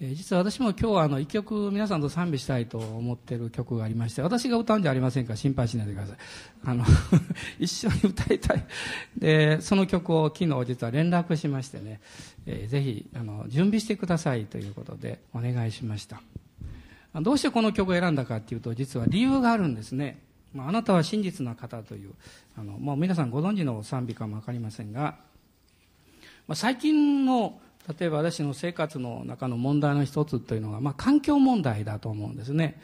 え、実は私も今日はあの一曲皆さんと賛美したいと思ってる曲がありまして私が歌うんじゃありませんか心配しないでください。あの 一緒に歌いたい。でその曲を昨日実は連絡しましてね、えー、ぜひあの準備してくださいということでお願いしました。どうしてこの曲を選んだかっていうと実は理由があるんですね、まあ、あなたは真実な方というあのもう皆さんご存知の賛美かも分かりませんが、まあ、最近の例えば私の生活の中の問題の一つというのが、まあ、環境問題だと思うんですね。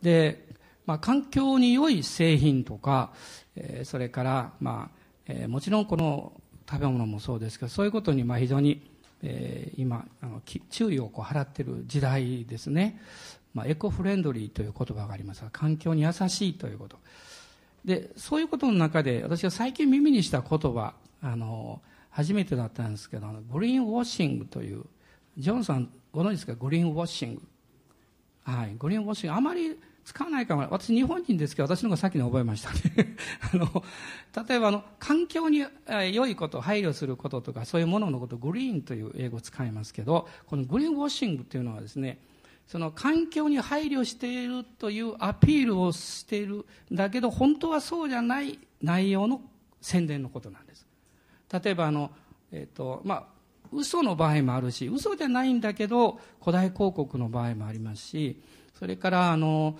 で、まあ、環境に良い製品とか、えー、それから、まあえー、もちろんこの食べ物もそうですけどそういうことにまあ非常に、えー、今あの注意をこう払ってる時代ですね、まあ、エコフレンドリーという言葉がありますが環境に優しいということでそういうことの中で私が最近耳にした言葉あの初めてだったんですけど、グリーンウォッシングという、ジョンさんご存知ですか？グリーンウォッシング。はい、グリーンウォッシング。あまり使わないかも。私日本人ですけど、私の方が先に覚えましたね。あの、例えばあの、環境に良いこと、配慮することとか、そういうもののこと、グリーンという英語を使いますけど、このグリーンウォッシングというのはですね、その環境に配慮しているというアピールをしているだけど、本当はそうじゃない内容の宣伝のことなんです。例えばあの、えっ、ー、と、まあ、嘘の場合もあるし、嘘じゃないんだけど、古代広告の場合もありますし、それから、あの、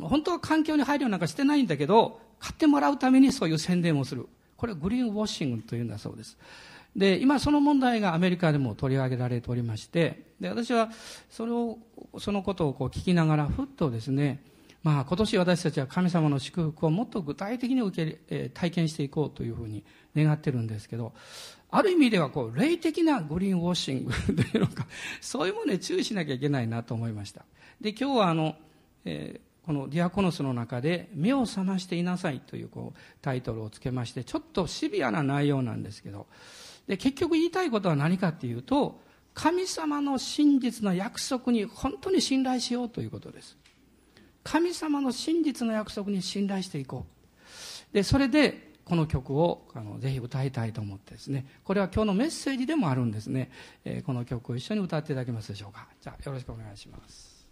本当は環境に配慮なんかしてないんだけど、買ってもらうためにそういう宣伝をする。これはグリーンウォッシングというんだそうです。で、今その問題がアメリカでも取り上げられておりまして、で、私はそれを、そのことをこう聞きながら、ふっとですね、まあ今年私たちは神様の祝福をもっと具体的に受け、えー、体験していこうというふうに願ってるんですけど、ある意味ではこう、霊的なグリーンウォッシングというのか、そういうものに注意しなきゃいけないなと思いました。で、今日はあの、えー、このディアコノスの中で、目を覚ましていなさいというこうタイトルをつけまして、ちょっとシビアな内容なんですけど、で、結局言いたいことは何かっていうと、神様の真実の約束に本当に信頼しようということです。神様の真実の約束に信頼していこう。で、それで、この曲をあのぜひ歌いたいと思ってですね。これは今日のメッセージでもあるんですね、えー、この曲を一緒に歌っていただけますでしょうか。じゃあよろしくお願いします。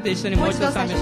って一緒にもう一度賛美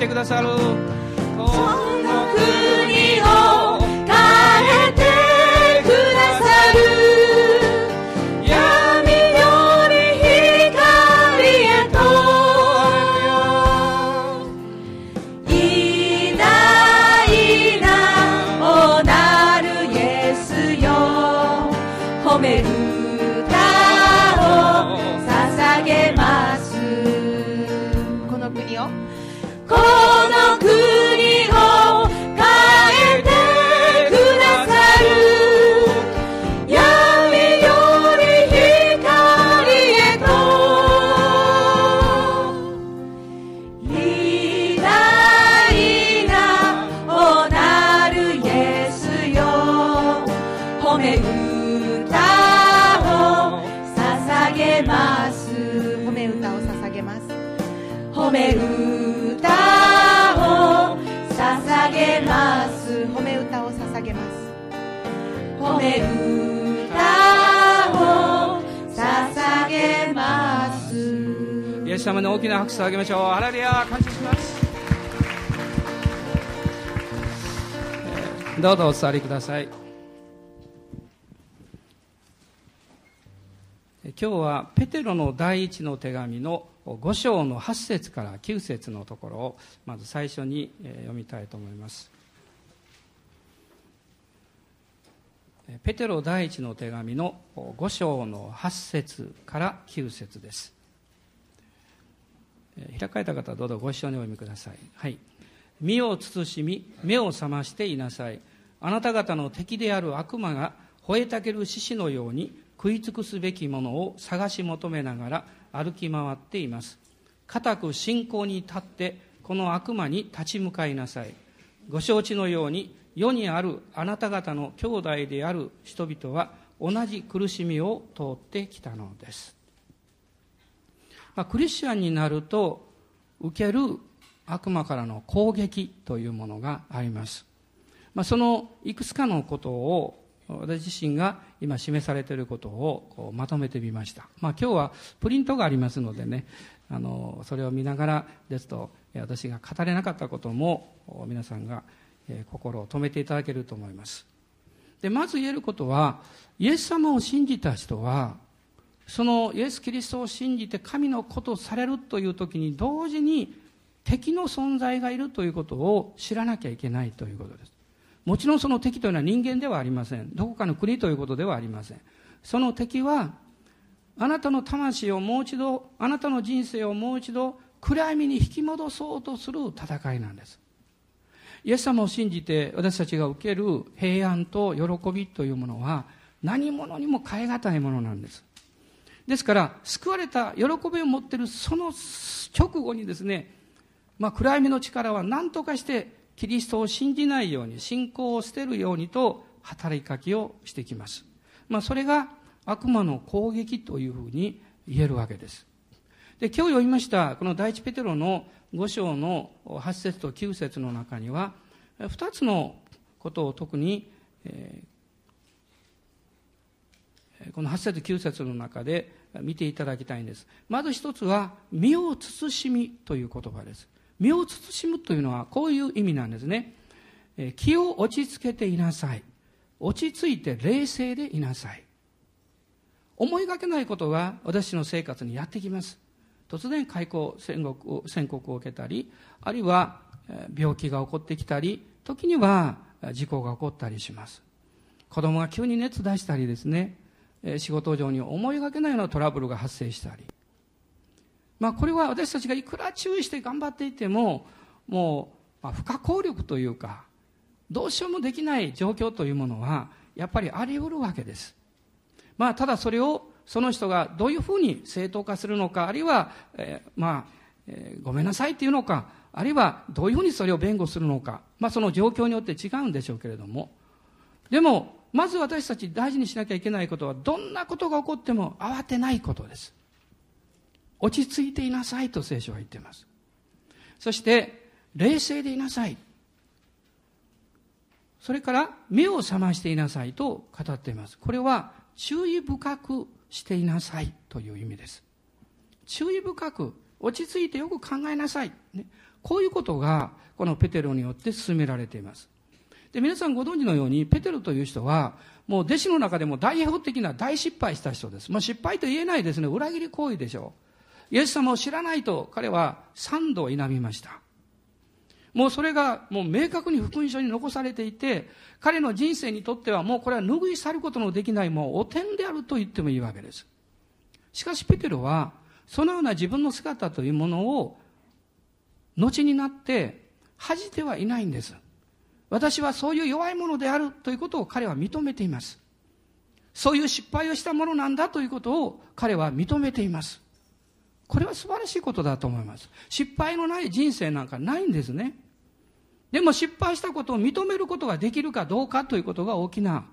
てくださる大きな拍手をあげましょう。ハレルヤ感謝します。どうぞお座りください。え今日はペテロの第一の手紙の5章の8節から9節のところをまず最初にえ読みたいと思います。えペテロ第一の手紙の5章の8節から9節です。開かれた方はどうぞご一緒にお読みください。はい。身を慎み、目を覚ましていなさい。あなた方の敵である悪魔が吠えたける獅子のように食い尽くすべきものを探し求めながら歩き回っています。固く信仰に立ってこの悪魔に立ち向かいなさい。ご承知のように世にあるあなた方の兄弟である人々は同じ苦しみを通ってきたのです。まあ、クリスチャンになると受ける悪魔からの攻撃というものがあります、まあ、そのいくつかのことを私自身が今示されていることをまとめてみました、まあ、今日はプリントがありますのでねあのそれを見ながらですと私が語れなかったことも皆さんが心を止めていただけると思います。で、まず言えることは、イエス様を信じた人は、そのイエス・キリストを信じて神のことされるという時に同時に敵の存在がいるということを知らなきゃいけないということです。もちろんその敵というのは人間ではありません。どこかの国ということではありません。その敵は、あなたの魂をもう一度、あなたの人生をもう一度暗闇に引き戻そうとする戦いなんです。イエス様を信じて私たちが受ける平安と喜びというものは何者にも変え難いものなんです。ですから、救われた喜びを持っているその直後にですね、まあ、暗闇の力は何とかしてキリストを信じないように、信仰を捨てるようにと働きかけをしてきます。まあ、それが悪魔の攻撃というふうに言えるわけです。で、今日読みました、この第一ペテロの5章の8節と9節の中には、2つのことを特に、えー、この8節9節の中で見ていただきたいんです。まず一つは、身を慎みという言葉です。身を慎むというのはこういう意味なんですね。気を落ち着けていなさい。落ち着いて冷静でいなさい。思いがけないことが私の生活にやってきます。突然開口宣告宣告を受けたり、あるいは病気が起こってきたり、時には事故が起こったりします。子供が急に熱出したりですね、仕事上に思いがけないようなトラブルが発生したり、まあ、これは私たちがいくら注意して頑張っていても、もう、まあ、不可抗力というか、どうしようもできない状況というものは、やっぱりあり得るわけです。まあ、ただそれを、その人がどういうふうに正当化するのか、あるいは、えー、まあ、えー、ごめんなさいっていうのか、あるいはどういうふうにそれを弁護するのか、まあ、その状況によって違うんでしょうけれども、でも、まず私たち大事にしなきゃいけないことは、どんなことが起こっても慌てないことです。落ち着いていなさいと聖書は言っています。そして、冷静でいなさい。それから、目を覚ましていなさいと語っています。これは、注意深くしていなさいという意味です。注意深く、落ち着いてよく考えなさい。ね、こういうことが、このペテロによって進められています。で、皆さんご存知のように、ペテロという人は、もう弟子の中でも代表的な大失敗した人です。まあ失敗と言えないですね。裏切り行為でしょう。イエス様を知らないと彼は三度否みました。もうそれがもう明確に福音書に残されていて、彼の人生にとってはもうこれは拭い去ることのできないもうお天であると言ってもいいわけです。しかしペテロは、そのような自分の姿というものを、後になって恥じてはいないんです。私はそういう弱いものであるということを彼は認めています。そういう失敗をしたものなんだということを彼は認めています。これは素晴らしいことだと思います。失敗のない人生なんかないんですね。でも失敗したことを認めることができるかどうかということが大きな、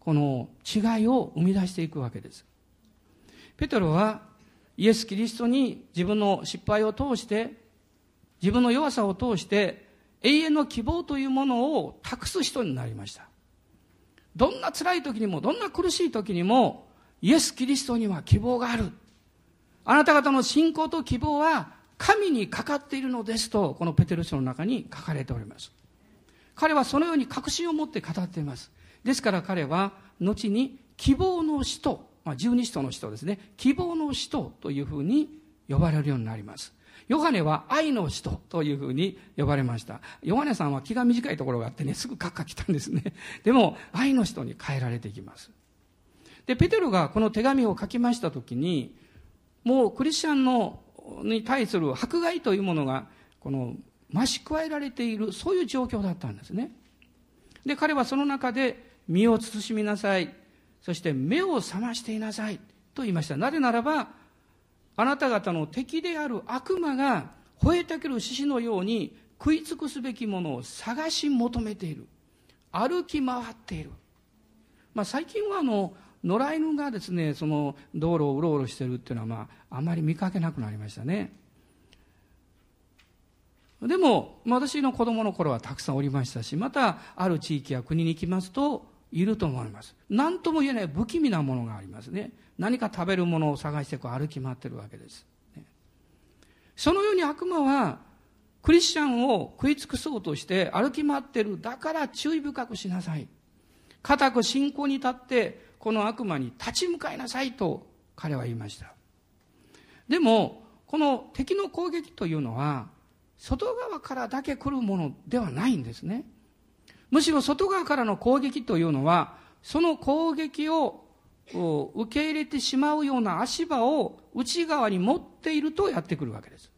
この違いを生み出していくわけです。ペトロはイエス・キリストに自分の失敗を通して、自分の弱さを通して、永遠の希望というものを託す人になりました。どんな辛い時にも、どんな苦しい時にも、イエス・キリストには希望がある。あなた方の信仰と希望は神にかかっているのですと、このペテル書の中に書かれております。彼はそのように確信を持って語っています。ですから彼は、後に希望の使徒、まあ、十二使徒の使徒ですね、希望の使徒というふうに呼ばれるようになります。ヨハネは愛の使徒というふうに呼ばれました。ヨハネさんは気が短いところがあってね、すぐカッカ来たんですね。でも、愛の人に変えられていきます。で、ペテロがこの手紙を書きましたときに、もうクリスチャンのに対する迫害というものが、この、増し加えられている、そういう状況だったんですね。で、彼はその中で、身を慎みなさい。そして目を覚ましていなさい。と言いました。なぜならば、あなた方の敵である悪魔が、吠えたける獅子のように食い尽くすべきものを探し求めている。歩き回っている。まあ最近はあの、野良犬がですね、その道路をうろうろしてるっていうのは、まあ、あまり見かけなくなりましたね。でも、私の子供の頃はたくさんおりましたし、また、ある地域や国に行きますと、いると思います。何とも言えない不気味なものがありますね。何か食べるものを探してこう歩き回ってるわけです。ねそのように悪魔は、クリスチャンを食い尽くそうとして歩き回ってる。だから注意深くしなさい。固く信仰に立って、この悪魔に立ち向かいなさいと彼は言いました。でも、この敵の攻撃というのは、外側からだけ来るものではないんですね。むしろ外側からの攻撃というのは、その攻撃を受け入れてしまうような足場を内側に持っているとやってくるわけです。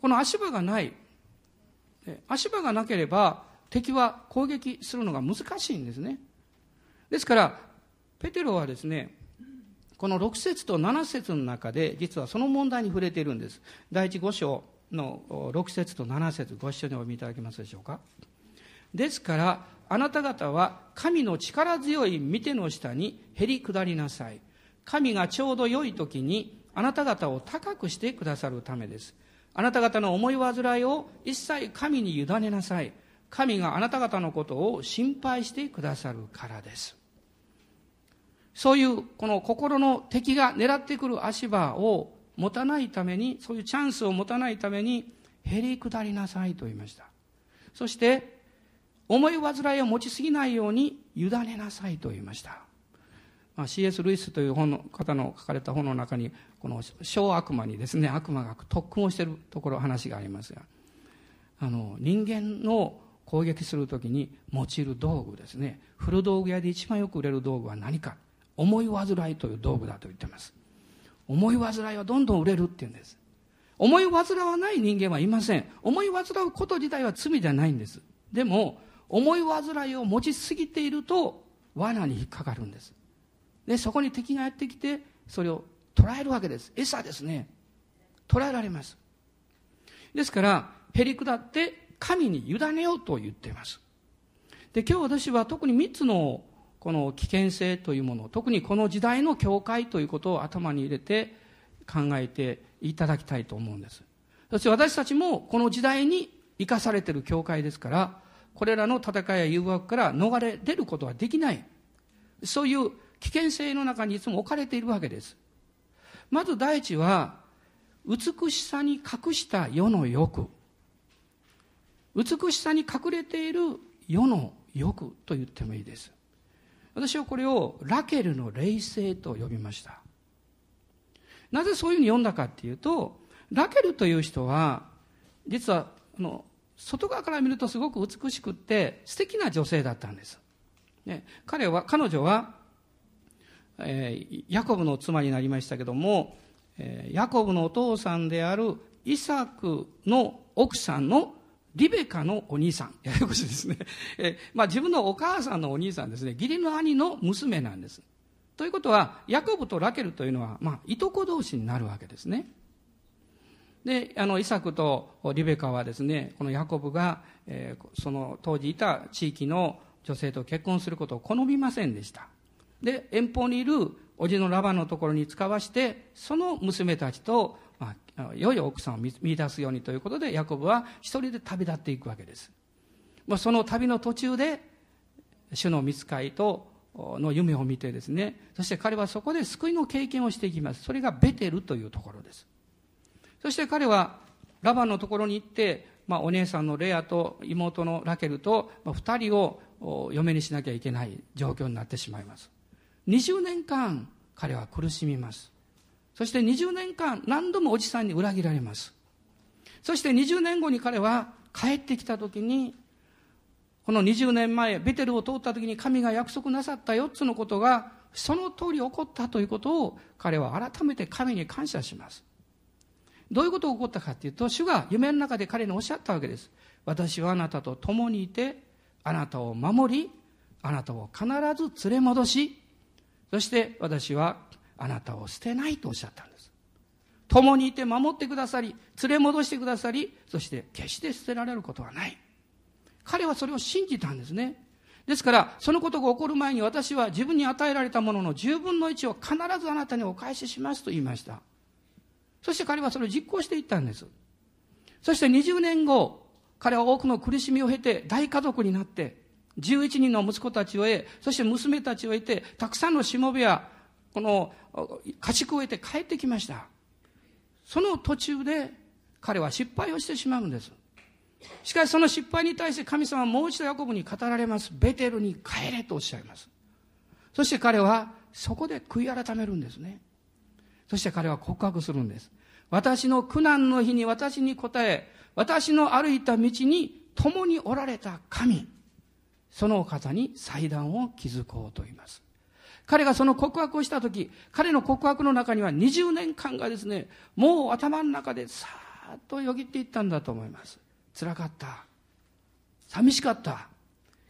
この足場がない。足場がなければ敵は攻撃するのが難しいんですね。ですから、ペテロはですね、この6節と7節の中で実はその問題に触れているんです。第一5章の6節と7節ご一緒にお読みいただけますでしょうか。ですから、あなた方は神の力強い見ての下にへり下りなさい。神がちょうど良い時にあなた方を高くしてくださるためです。あなた方の思い煩いを一切神に委ねなさい。神があなた方のことを心配してくださるからです。そういうこの心の敵が狙ってくる足場を持たないために、そういうチャンスを持たないために、へり下りなさいと言いました。そして、思い煩いを持ちすぎないように委ねなさいと言いました。まあ、C.S. ルイスという本の方の書かれた本の中に、この小悪魔にですね、悪魔が特訓をしているところ、話がありますが、あの、人間の攻撃するときに用いる道具ですね、古道具屋で一番よく売れる道具は何か。思い煩いという道具だと言ってます。思い煩いはどんどん売れるって言うんです。思い煩わない人間はいません。思い煩うこと自体は罪じゃないんです。でも、思い煩いを持ちすぎていると罠に引っかかるんです。で、そこに敵がやってきて、それを捕らえるわけです。餌ですね。捕らえられます。ですから、へり下って神に委ねようと言っています。で、今日私は特に3つのこの危険性というもの、特にこの時代の教会ということを頭に入れて考えていただきたいと思うんです。そして私たちもこの時代に生かされている教会ですから、これらの戦いや誘惑から逃れ出ることはできない。そういう危険性の中にいつも置かれているわけです。まず第一は、美しさに隠した世の欲。美しさに隠れている世の欲と言ってもいいです。私はこれをラケルの霊性と呼びました。なぜそういうふうに読んだかっていうと、ラケルという人は、実は、あの、外側から見るとすごく美しくって素敵な女性だったんです。ね、彼は、彼女は、えー、ヤコブの妻になりましたけども、えー、ヤコブのお父さんであるイサクの奥さんのリベカのお兄さん。ややこしいですね。えー、まあ自分のお母さんのお兄さんですね。義理の兄の娘なんです。ということは、ヤコブとラケルというのは、まあ、いとこ同士になるわけですね。で、あの、イサクとリベカはですね、このヤコブが、えー、その当時いた地域の女性と結婚することを好みませんでした。で、遠方にいるおじのラバンのところに使わして、その娘たちと、まあ、良い奥さんを見出すようにということで、ヤコブは一人で旅立っていくわけです。まあ、その旅の途中で、主の見つかりとの夢を見てですね、そして彼はそこで救いの経験をしていきます。それがベテルというところです。そして彼はラバンのところに行って、まあ、お姉さんのレアと妹のラケルと、まあ、二人を嫁にしなきゃいけない状況になってしまいます。20年間彼は苦しみます。そして20年間何度もおじさんに裏切られます。そして20年後に彼は帰ってきた時に、この20年前、ベテルを通った時に神が約束なさった4つのことが、その通り起こったということを彼は改めて神に感謝します。どういうことが起こったかというと、主が夢の中で彼におっしゃったわけです。私はあなたと共にいて、あなたを守り、あなたを必ず連れ戻し、そして私はあなたを捨てないとおっしゃったんです。共にいて守ってくださり、連れ戻してくださり、そして決して捨てられることはない。彼はそれを信じたんですね。ですから、そのことが起こる前に私は自分に与えられたものの10分の1を必ずあなたにお返ししますと言いました。そして彼はそれを実行していったんです。そして20年後、彼は多くの苦しみを経て大家族になって、11人の息子たちを得、そして娘たちを得て、たくさんのしもべや、この家畜を得て帰ってきました。その途中で彼は失敗をしてしまうんです。しかしその失敗に対して神様はもう一度ヤコブに語られます。ベテルに帰れとおっしゃいます。そして彼はそこで悔い改めるんですね。そして彼は告白するんです。私の苦難の日に私に答え、私の歩いた道に共におられた神、その方に祭壇を築こうと言います。彼がその告白をした時、彼の告白の中には20年間がですね、もう頭の中でさーっとよぎっていったんだと思います。辛かった。寂しかった。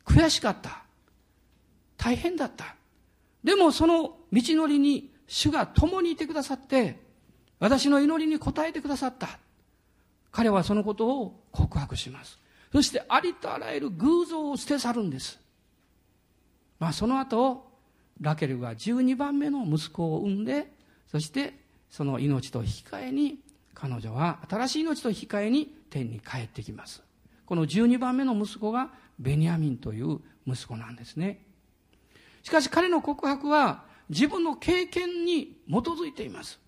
悔しかった。大変だった。でもその道のりに主が共にいてくださって、私の祈りに応えてくださった。彼はそのことを告白します。そしてありとあらゆる偶像を捨て去るんです。まあその後、ラケルが12番目の息子を産んで、そしてその命と引き換えに、彼女は新しい命と引き換えに天に帰ってきます。この12番目の息子がベニヤミンという息子なんですね。しかし彼の告白は自分の経験に基づいています。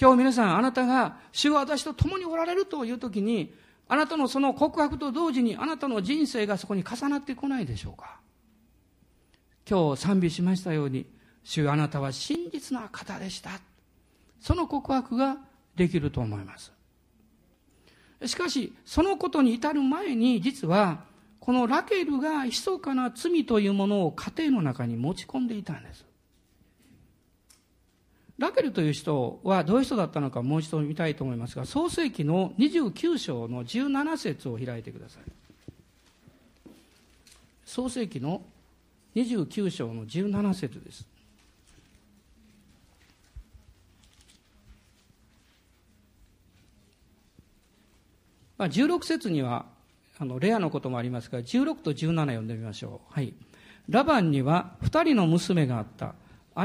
今日皆さん、あなたが主は私と共におられるという時に、あなたのその告白と同時にあなたの人生がそこに重なってこないでしょうか？今日賛美しましたように、主あなたは真実な方でした。その告白ができると思います。しかし、そのことに至る前に、実は、このラケルが密かな罪というものを家庭の中に持ち込んでいたんです。ラケルという人はどういう人だったのかもう一度見たいと思いますが、創世記の29章の17節を開いてください。創世記の29章の17節です。まあ、16節にはあのレアのこともありますが16と17読んでみましょう、はい、ラバンには2人の娘があった。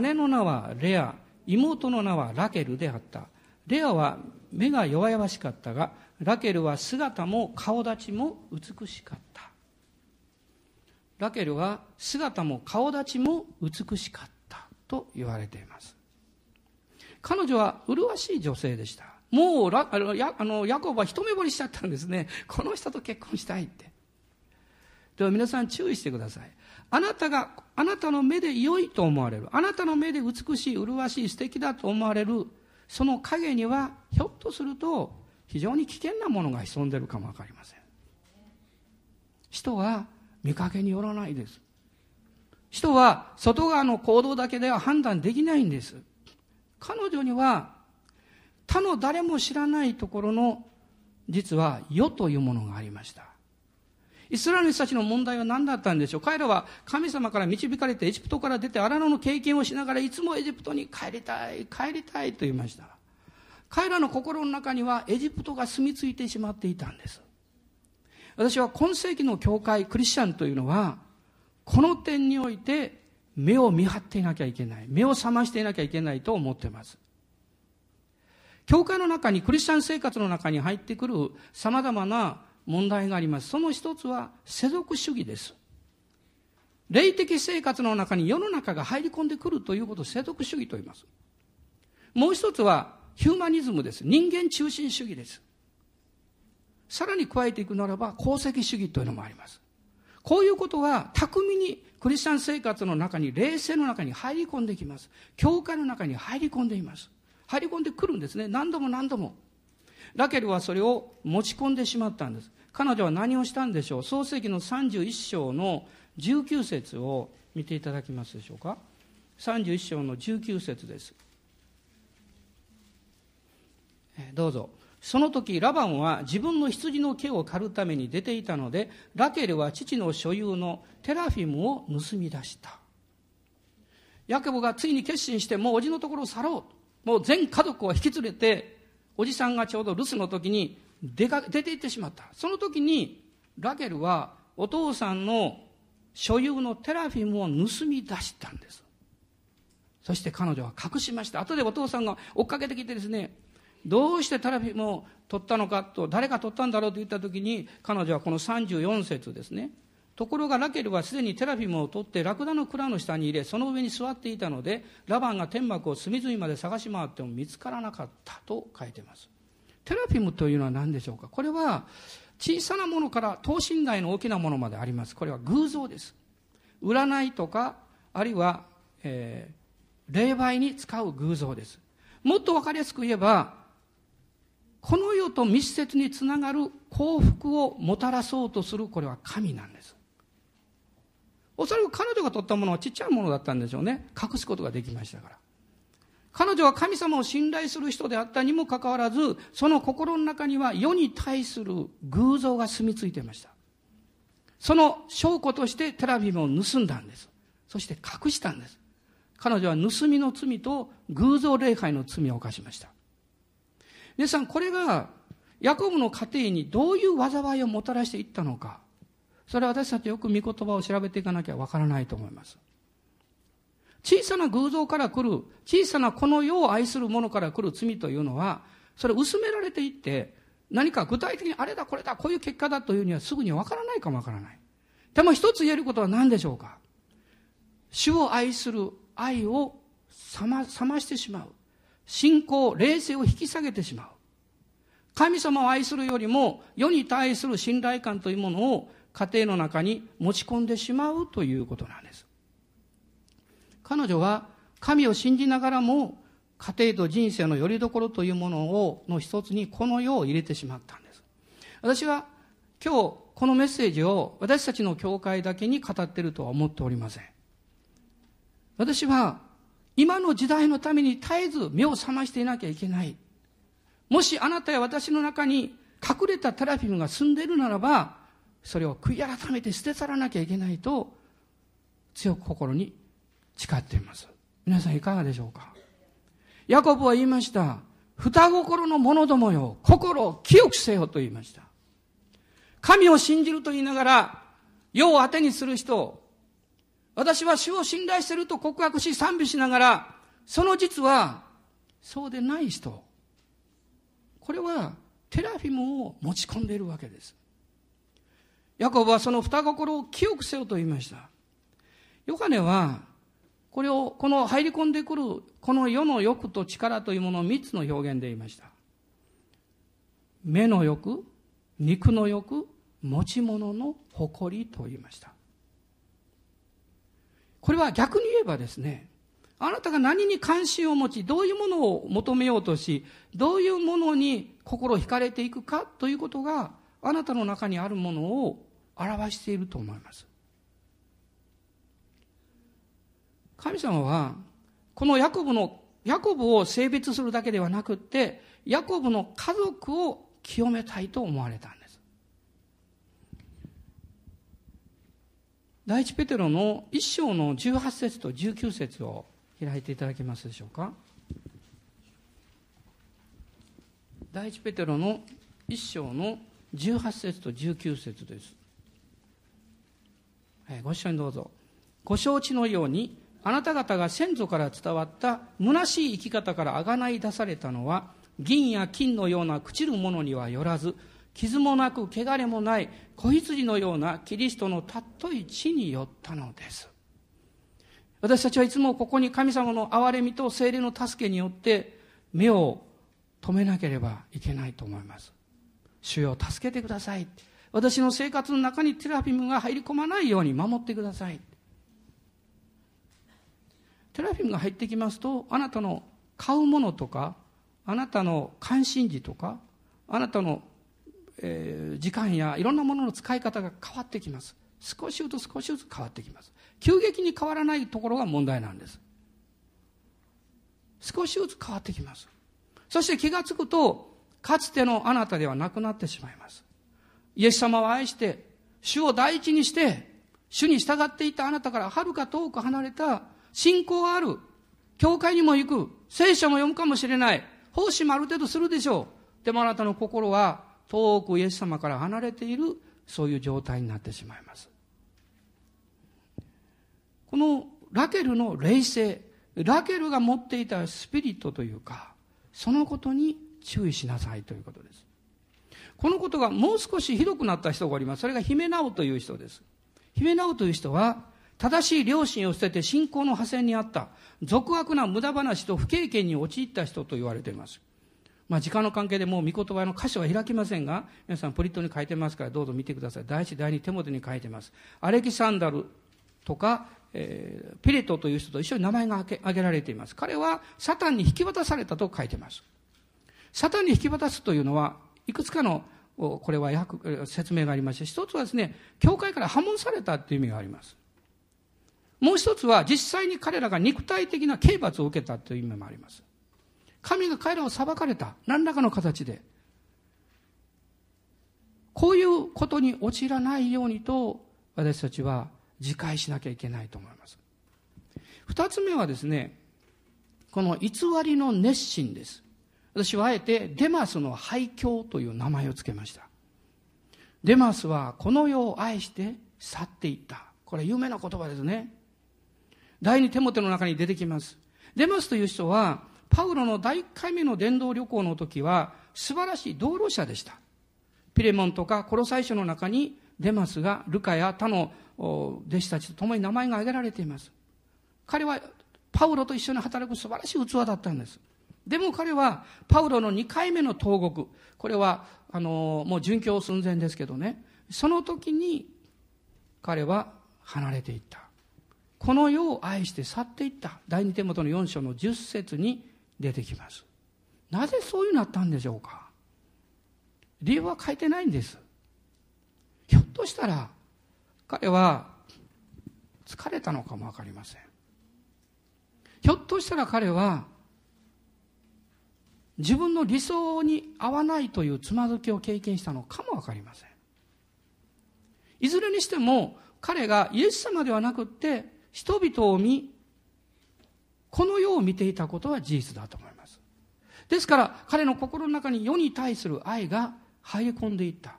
姉の名はレア。妹の名はラケルであった。レアは目が弱々しかったがラケルは姿も顔立ちも美しかった。ラケルは姿も顔立ちも美しかったと言われています。彼女は麗しい女性でした。もうラあのヤあのヤコブは一目惚れしちゃったんですね。この人と結婚したいって。では皆さん注意してください。あなたがあなたの目で良いと思われる。あなたの目で美しい麗しい素敵だと思われる。その影にはひょっとすると非常に危険なものが潜んでるかも分かりません。人は見かけによらないです。人は外側の行動だけでは判断できないんです。彼女には他の誰も知らないところの実は世というものがありました。イスラエルの人たちの問題は何だったんでしょう？彼らは神様から導かれてエジプトから出て荒野の経験をしながらいつもエジプトに帰りたい、帰りたいと言いました。彼らの心の中にはエジプトが住み着いてしまっていたんです。私は今世紀の教会、クリスチャンというのは、この点において目を見張っていなきゃいけない。目を覚ましていなきゃいけないと思っています。教会の中に、クリスチャン生活の中に入ってくる様々な問題があります。その一つは世俗主義です。霊的生活の中に世の中が入り込んでくるということを世俗主義と言います。もう一つはヒューマニズムです。人間中心主義です。さらに加えていくならば、功績主義というのもあります。こういうことは巧みにクリスチャン生活の中に、霊性の中に入り込んできます。教会の中に入り込んでいます。入り込んでくるんですね。何度も何度も。ラケルはそれを持ち込んでしまったんです。彼女は何をしたんでしょう創世記の31章の19節を見ていただきますでしょうか。31章の19節です。どうぞ。その時ラバンは自分の羊の毛を刈るために出ていたのでラケルは父の所有のテラフィムを盗み出した。ヤケボがついに決心してもうおじのところを去ろう。もう全家族を引き連れておじさんがちょうど留守の時に出か出て行ってしまった。その時にラケルはお父さんの所有のテラフィムを盗み出したんです。そして彼女は隠しました。後でお父さんが追っかけてきてですねどうしてタラフィムを取ったのかと、誰が取ったんだろうと言ったときに、彼女はこの34節ですね。ところがラケルはすでにテラフィムを取ってラクダの蔵の下に入れ、その上に座っていたので、ラバンが天幕を隅々まで探し回っても見つからなかったと書いています。テラフィムというのは何でしょうか？これは小さなものから等身大の大きなものまでありますこれは偶像です占いとかあるいは、えー、霊媒に使う偶像ですもっと分かりやすく言えばこの世と密接につながる幸福をもたらそうとするこれは神なんですおそらく彼女が取ったものはちっちゃいものだったんでしょうね隠すことができましたから彼女は神様を信頼する人であったにもかかわらず、その心の中には世に対する偶像が住み着いていました。その証拠としてテラビムを盗んだんです。そして隠したんです。彼女は盗みの罪と偶像礼拝の罪を犯しました。皆さん、これがヤコブの家庭にどういう災いをもたらしていったのか、それは私たちよく御言葉を調べていかなきゃわからないと思います。小さな偶像から来る、小さなこの世を愛する者から来る罪というのは、それ薄められていって、何か具体的にあれだこれだこういう結果だというにはすぐにわからないかもわからない。でも一つ言えることは何でしょうか主を愛する愛を冷ま冷ましてしまう。信仰、冷静を引き下げてしまう。神様を愛するよりも世に対する信頼感というものを家庭の中に持ち込んでしまうということなんです。彼女は神を信じながらも家庭と人生の拠り所というものをの一つにこの世を入れてしまったんです私は今日このメッセージを私たちの教会だけに語っているとは思っておりません私は今の時代のために絶えず目を覚ましていなきゃいけないもしあなたや私の中に隠れたテラフィムが住んでいるならばそれを悔い改めて捨て去らなきゃいけないと強く心に誓っています。皆さんいかがでしょうか？ヤコブは言いました。双心の者どもよ、心を清くせよと言いました。神を信じると言いながら、世を当てにする人、私は主を信頼していると告白し賛美しながら、その実は、そうでない人。これは、テラフィムを持ち込んでいるわけです。ヤコブはその双心を清くせよと言いました。ヨハネは、これを、この入り込んでくる、この世の欲と力というものを三つの表現で言いました。目の欲、肉の欲、持ち物の誇りと言いました。これは逆に言えばですね、あなたが何に関心を持ち、どういうものを求めようとし、どういうものに心惹かれていくかということが、あなたの中にあるものを表していると思います。神様は、このヤコブの、ヤコブを性別するだけではなくって、ヤコブの家族を清めたいと思われたんです。第一ペテロの一章の18節と19節を開いていただけますでしょうか？第一ペテロの一章の18節と19節です。はい、ご一緒にどうぞ。ご承知のように、あなた方が先祖から伝わった虚しい生き方からあがない出されたのは、銀や金のような朽ちるものにはよらず、傷もなく汚れもない子羊のようなキリストの尊い地によったのです。私たちはいつもここに神様の憐れみと精霊の助けによって目を止めなければいけないと思います。主よ助けてください。私の生活の中にテラフィムが入り込まないように守ってください。テラフィムが入ってきますと、あなたの買うものとか、あなたの関心事とか、あなたの、えー、時間やいろんなものの使い方が変わってきます。少しずつ少しずつ変わってきます。急激に変わらないところが問題なんです。少しずつ変わってきます。そして気がつくと、かつてのあなたではなくなってしまいます。イエス様を愛して、主を第一にして、主に従っていたあなたからはるか遠く離れた信仰ある。教会にも行く。聖書も読むかもしれない。奉仕もある程度するでしょう。でもあなたの心は遠くイエス様から離れている、そういう状態になってしまいます。このラケルの霊性、ラケルが持っていたスピリットというか、そのことに注意しなさいということです。このことがもう少しひどくなった人がおります。それが姫直という人です。姫直という人は、正しい良心を捨てて信仰の破線にあった、俗悪な無駄話と不経験に陥った人と言われています。まあ、時間の関係でもう御言葉の箇所は開きませんが、皆さんプリットに書いてますからどうぞ見てください。第一、第二手元に書いてます。アレキサンダルとか、えー、ピレトという人と一緒に名前が挙げられています。彼はサタンに引き渡されたと書いてます。サタンに引き渡すというのは、いくつかの、これは説明がありまして、一つはですね、教会から破門されたという意味があります。もう一つは、実際に彼らが肉体的な刑罰を受けたという意味もあります。神が彼らを裁かれた。何らかの形で。こういうことに陥らないようにと、私たちは自戒しなきゃいけないと思います。二つ目はですね、この偽りの熱心です。私はあえてデマスの廃墟という名前を付けました。デマスはこの世を愛して去っていった。これ有名な言葉ですね。第二手元の中に出てきます。デマスという人は、パウロの第1回目の伝道旅行の時は、素晴らしい道路者でした。ピレモンとかコロサイ書の中にデマスがルカや他の弟子たちと共に名前が挙げられています。彼はパウロと一緒に働く素晴らしい器だったんです。でも彼は、パウロの2回目の投獄、これは、あの、もう殉教寸前ですけどね、その時に、彼は離れていった。この世を愛して去っていった。第二手元の4章の10節に出てきます。なぜそういうなったんでしょうか？理由は書いてないんです。ひょっとしたら、彼は疲れたのかもわかりません。ひょっとしたら彼は自分の理想に合わないというつまずきを経験したのかもわかりません。いずれにしても彼がイエス様ではなくって人々を見、この世を見ていたことは事実だと思います。ですから彼の心の中に世に対する愛が入り込んでいった。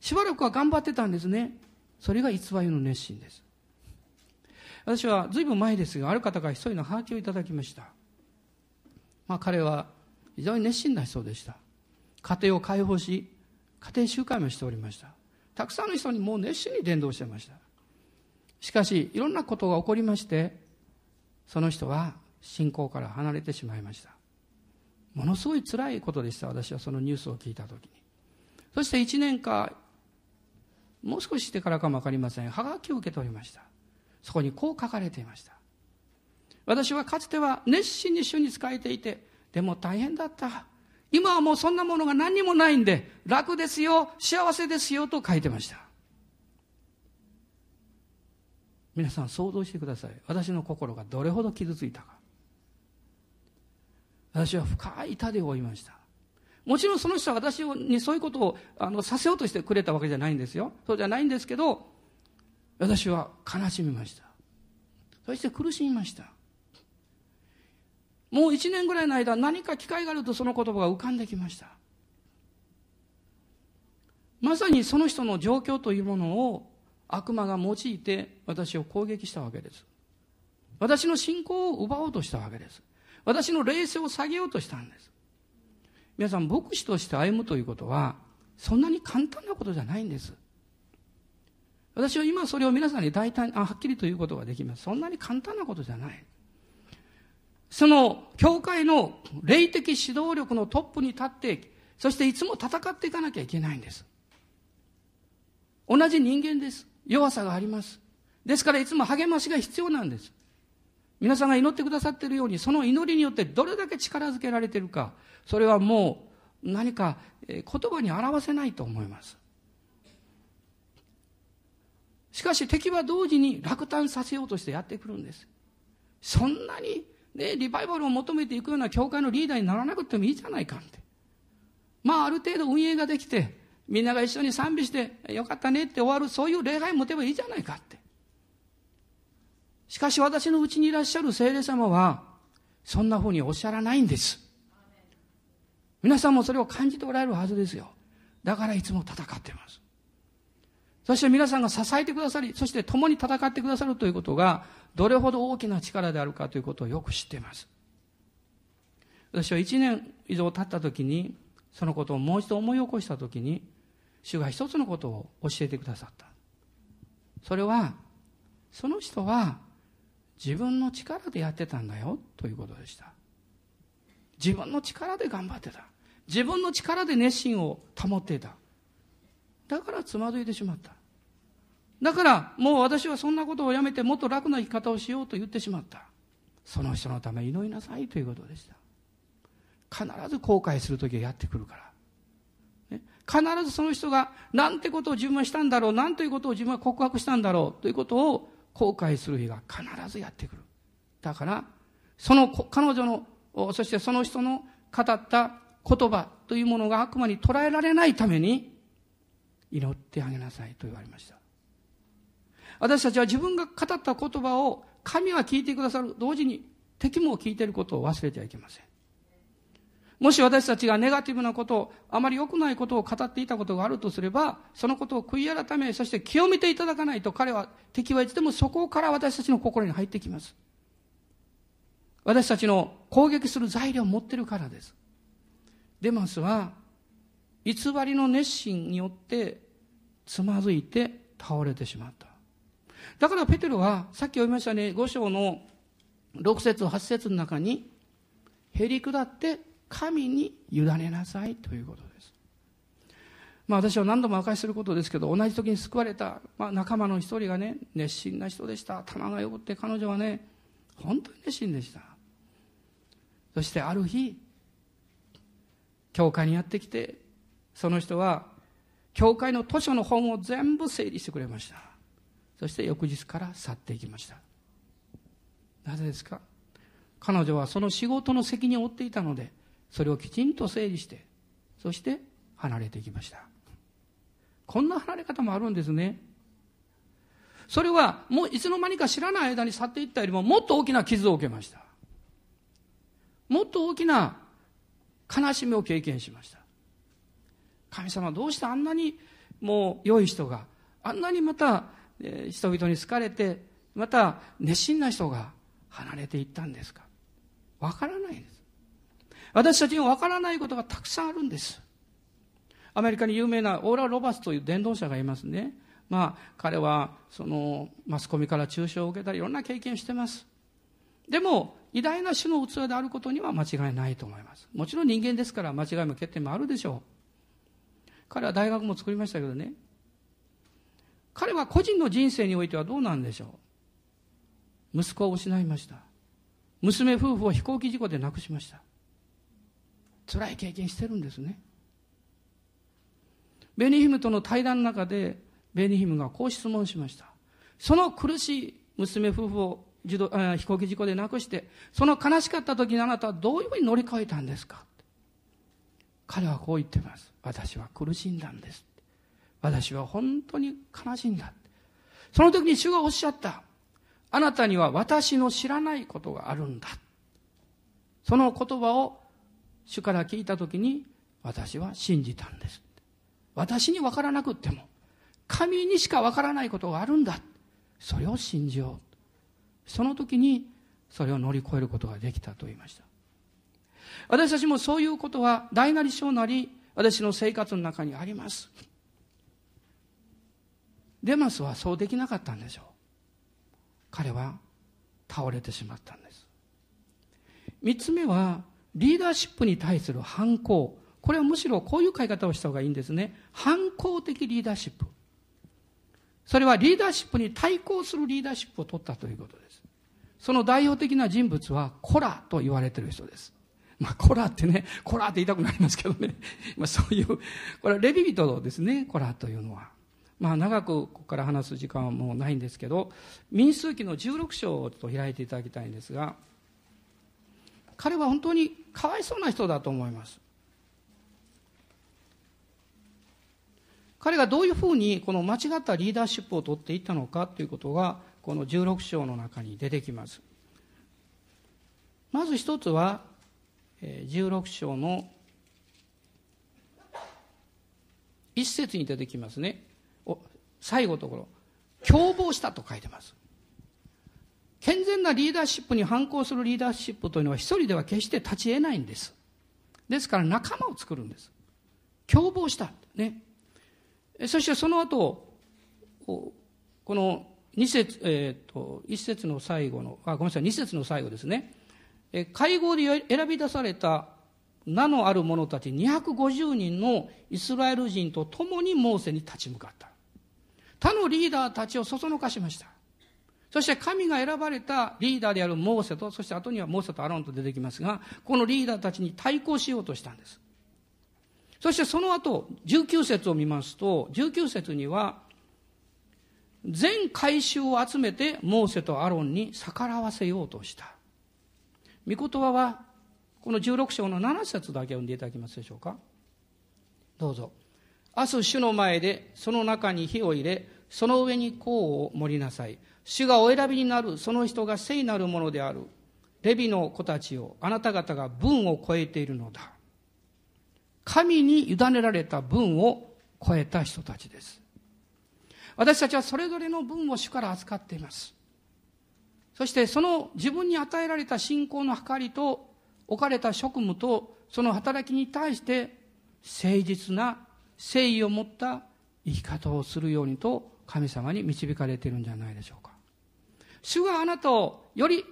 しばらくは頑張ってたんですね。それが偽りの熱心です。私は随分前ですが、ある方が一人のハガキをいただきました。まあ彼は非常に熱心な人でした家庭を解放し家庭集会もしておりましたたくさんの人にもう熱心に伝道してましたしかしいろんなことが起こりましてその人は信仰から離れてしまいました。ものすごい辛いことでした私はそのニュースを聞いた時に。そして1年かもう少ししてからかも分かりません。はがきを受けておりました。そこにこう書かれていました。私はかつては熱心に主に仕えていてでも大変だった。今はもうそんなものが何にもないんで、楽ですよ、幸せですよと書いてました。皆さん想像してください。私の心がどれほど傷ついたか。私は深い痛手を負いました。もちろんその人は私にそういうことをあのさせようとしてくれたわけじゃないんですよ。そうじゃないんですけど、私は悲しみました。そして苦しみました。もう一年ぐらいの間何か機会があるとその言葉が浮かんできましたまさにその人の状況というものを悪魔が用いて私を攻撃したわけです。私の信仰を奪おうとしたわけです。私の霊性を下げようとしたんです。皆さん牧師として歩むということはそんなに簡単なことじゃないんです。私は今それを皆さんに大胆あはっきりということができます。そんなに簡単なことじゃない。その教会の霊的指導力のトップに立って、そしていつも戦っていかなきゃいけないんです。同じ人間です。弱さがあります。ですからいつも励ましが必要なんです。皆さんが祈ってくださっているように、その祈りによってどれだけ力づけられているか、それはもう何か言葉に表せないと思います。しかし敵は同時に落胆させようとしてやってくるんです。そんなにで、リバイバルを求めていくような教会のリーダーにならなくてもいいじゃないかって。まあ、ある程度運営ができて、みんなが一緒に賛美して、よかったねって終わる、そういう礼拝持てばいいじゃないかって。しかし私のうちにいらっしゃる聖霊様は、そんな風におっしゃらないんです。皆さんもそれを感じておられるはずですよ。だからいつも戦ってます。そして皆さんが支えてくださり、そして共に戦ってくださるということが、どれほど大きな力であるかということをよく知っています。私は1年以上経った時に、そのことをもう一度思い起こした時に、主が一つのことを教えてくださった。それは、その人は自分の力でやってたんだよということでした。自分の力で頑張ってた。自分の力で熱心を保っていた。だからつまずいてしまった。だからもう私はそんなことをやめてもっと楽な生き方をしようと言ってしまった。その人のため祈りなさいということでした。必ず後悔する時がやってくるから。必ずその人がなんてことを自分はしたんだろう、なんということを自分は告白したんだろうということを後悔する日が必ずやってくる。だから、その彼女の、そしてその人の語った言葉というものが悪魔に捉えられないために祈ってあげなさいと言われました。私たちは自分が語った言葉を神は聞いてくださる同時に敵も聞いていることを忘れてはいけません。もし私たちがネガティブなこと、あまり良くないことを語っていたことがあるとすれば、そのことを悔い改め、そして清めていただかないと彼は、敵はいつでもそこから私たちの心に入ってきます。私たちの攻撃する材料を持ってるからです。デマスは、偽りの熱心によってつまずいて倒れてしまった。だからペテロは、さっき読みましたね、5章の6節8節の中に、へり下って神に委ねなさいということです。まあ私は何度も明かしすることですけど、同じ時に救われた、まあ、仲間の一人がね、熱心な人でした。玉がよくって彼女はね、本当に熱心でした。そしてある日、教会にやってきて、その人は、教会の図書の本を全部整理してくれました。そして翌日から去っていきました。なぜですか？彼女はその仕事の責任を負っていたので、それをきちんと整理してそして離れていきました。こんな離れ方もあるんですね。それはもういつの間にか知らない間に去っていったよりももっと大きな傷を受けました。もっと大きな悲しみを経験しました。神様どうしてあんなにもう良い人があんなにまた、人々に好かれてまた熱心な人が離れていったんですか？わからないです。私たちにわからないことがたくさんあるんです。アメリカに有名なオーラ・ロバスという伝道者がいますね。まあ、彼は、その、マスコミから中傷を受けたり、いろんな経験をしてます。でも、偉大な種の器であることには間違いないと思います。もちろん人間ですから間違いも欠点もあるでしょう。彼は大学も作りましたけどね。彼は個人の人生においてはどうなんでしょう。息子を失いました。娘夫婦を飛行機事故で亡くしました。辛い経験してるんですね。ベニヒムとの対談の中で、ベニヒムがこう質問しました。その苦しい娘夫婦を自動飛行機事故で亡くして、その悲しかった時にあなたはどういうふうに乗り越えたんですか？彼はこう言ってます。私は苦しんだんです。私は本当に悲しいんだ。その時に主がおっしゃった。あなたには私の知らないことがあるんだ。その言葉を主から聞いた時に私は信じたんです。私に分からなくっても神にしか分からないことがあるんだ。それを信じよう。その時にそれを乗り越えることができたと言いました。私たちもそういうことは大なり小なり私の生活の中にあります。デマスはそうできなかったんでしょう。彼は倒れてしまったんです。三つ目はリーダーシップに対する反抗。これはむしろこういう書き方をした方がいいんですね。反抗的リーダーシップ。それはリーダーシップに対抗するリーダーシップを取ったということです。その代表的な人物はコラと言われている人です。まあ、コラってね、コラって言いたくなりますけどね。まあ、そういう、これはレビ人ですね、コラというのは。まあ、長くここから話す時間はもうないんですけど、民数記の16章をちょっと開いていただきたいんですが、彼は本当にかわいそうな人だと思います。彼がどういうふうにこの間違ったリーダーシップを取っていったのかということがこの16章の中に出てきます。まず一つは16章の一節に出てきますね。最後のところ。共謀したと書いてます。健全なリーダーシップに反抗するリーダーシップというのは一人では決して立ち得ないんです。ですから仲間を作るんです。共謀した。ね。そしてその後、この二節、えっ、ー、と、一節の最後の、あ、ごめんなさい、二節の最後ですね。会合で選び出された名のある者たち250人のイスラエル人と共にモーセに立ち向かった。他のリーダーたちをそそのかしました。そして神が選ばれたリーダーであるモーセと、そして後にはモーセとアロンと出てきますが、このリーダーたちに対抗しようとしたんです。そしてその後、19節を見ますと、19節には、全回収を集めてモーセとアロンに逆らわせようとした。御言葉は、この16章の7節だけ読んでいただけますでしょうか。どうぞ。明日主の前でその中に火を入れ、その上に香を盛りなさい。主がお選びになるその人が聖なるものである。レビの子たちをあなた方が文を超えているのだ。神に委ねられた文を超えた人たちです。私たちはそれぞれの文を主から扱っています。そしてその自分に与えられた信仰の計りと置かれた職務とその働きに対して誠実な誠意を持った生き方をするようにと神様に導かれているんじゃないでしょうか。主があなたをより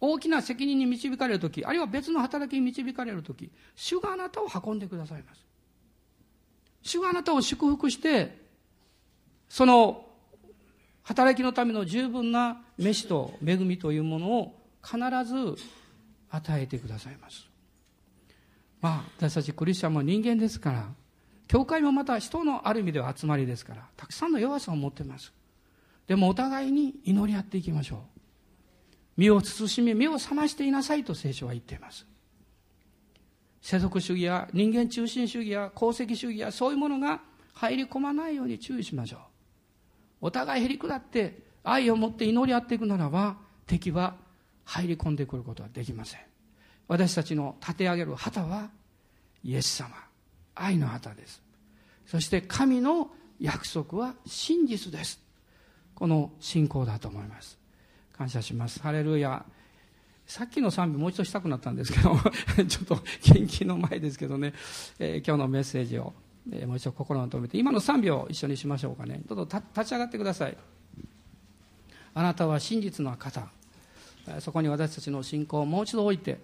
大きな責任に導かれるとき、あるいは別の働きに導かれるとき、主があなたを運んでくださいます。主があなたを祝福して、その働きのための十分な飯と恵みというものを必ず与えてくださいます。まあ、私たちクリスチャンも人間ですから、教会もまた人のある意味では集まりですから、たくさんの弱さを持ってます。でもお互いに祈り合っていきましょう。身を慎み、目を覚ましていなさいと聖書は言っています。世俗主義や人間中心主義や功績主義やそういうものが入り込まないように注意しましょう。お互いへりくだって愛を持って祈り合っていくならば敵は入り込んでくることはできません。私たちの立て上げる旗はイエス様。愛の旗です。そして神の約束は真実です。この信仰だと思います。感謝します。ハレルヤ。さっきの賛美もう一度したくなったんですけど、ちょっと献金の前ですけどね、えー、今日のメッセージを、えー、もう一度心に留めて、今の賛美を一緒にしましょうかね。どうぞ立ち上がってください。あなたは真実の方。そこに私たちの信仰をもう一度置いて、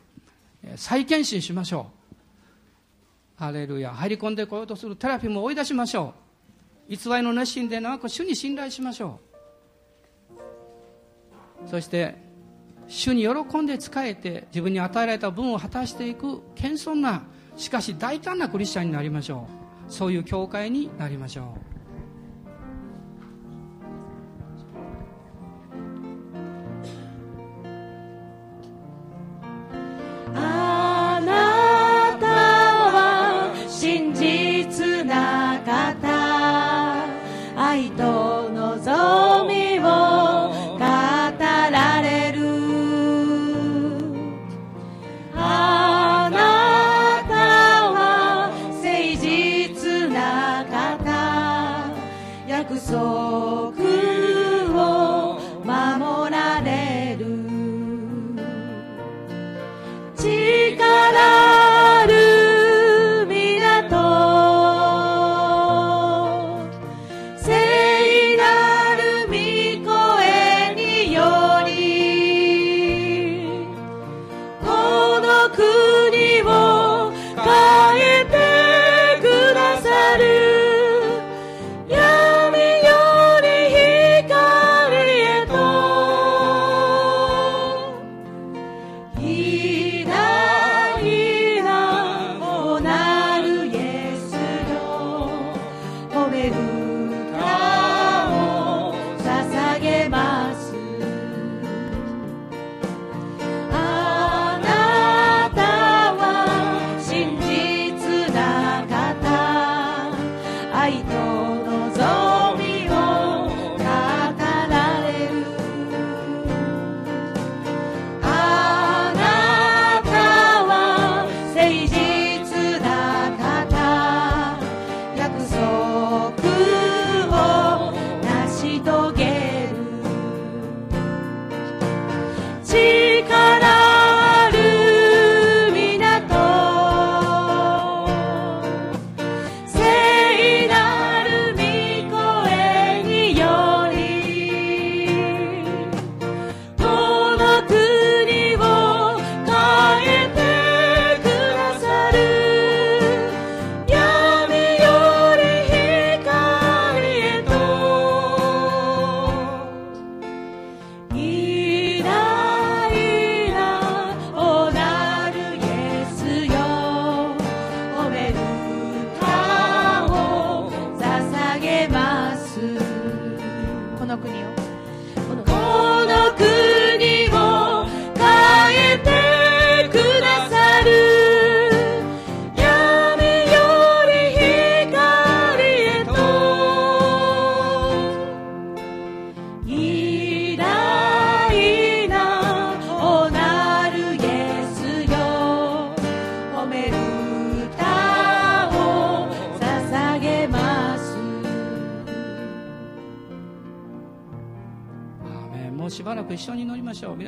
再検診しましょう。ハレルヤ。入り込んでこようとするテラピーも追い出しましょう。偽りの熱心でなく主に信頼しましょう。そして主に喜んで仕えて自分に与えられた分を果たしていく謙遜なしかし大胆なクリスチャンになりましょう。そういう教会になりましょう。 그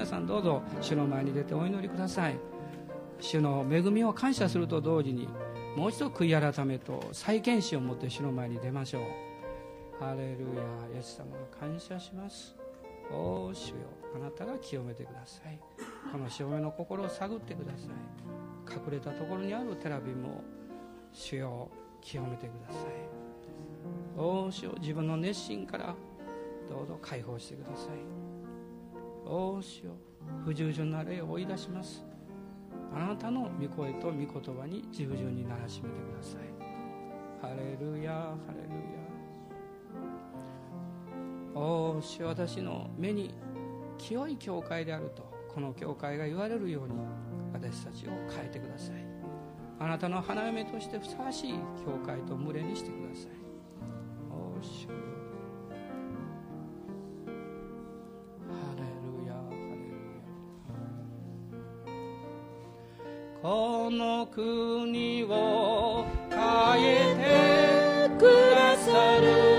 皆さんどうぞ主の前に出てお祈りください。主の恵みを感謝すると同時にもう一度悔い改めと再検視を持って主の前に出ましょう。ハレルヤイエス様が感謝します。おお主よ。あなたが清めてください。この潮目の心を探ってください。隠れたところにあるテラビも主よ清めてください。おお主よ自分の熱心からどうぞ解放してください。おお主よ不従順な霊を追い出します。あなたの御声と御言葉に従順にならしめてください。ハレルヤハレルヤ。おお主よ私の目に清い教会であるとこの教会が言われるように私たちを変えてください。あなたの花嫁としてふさわしい教会と群れにしてください。この国を変えてくださる。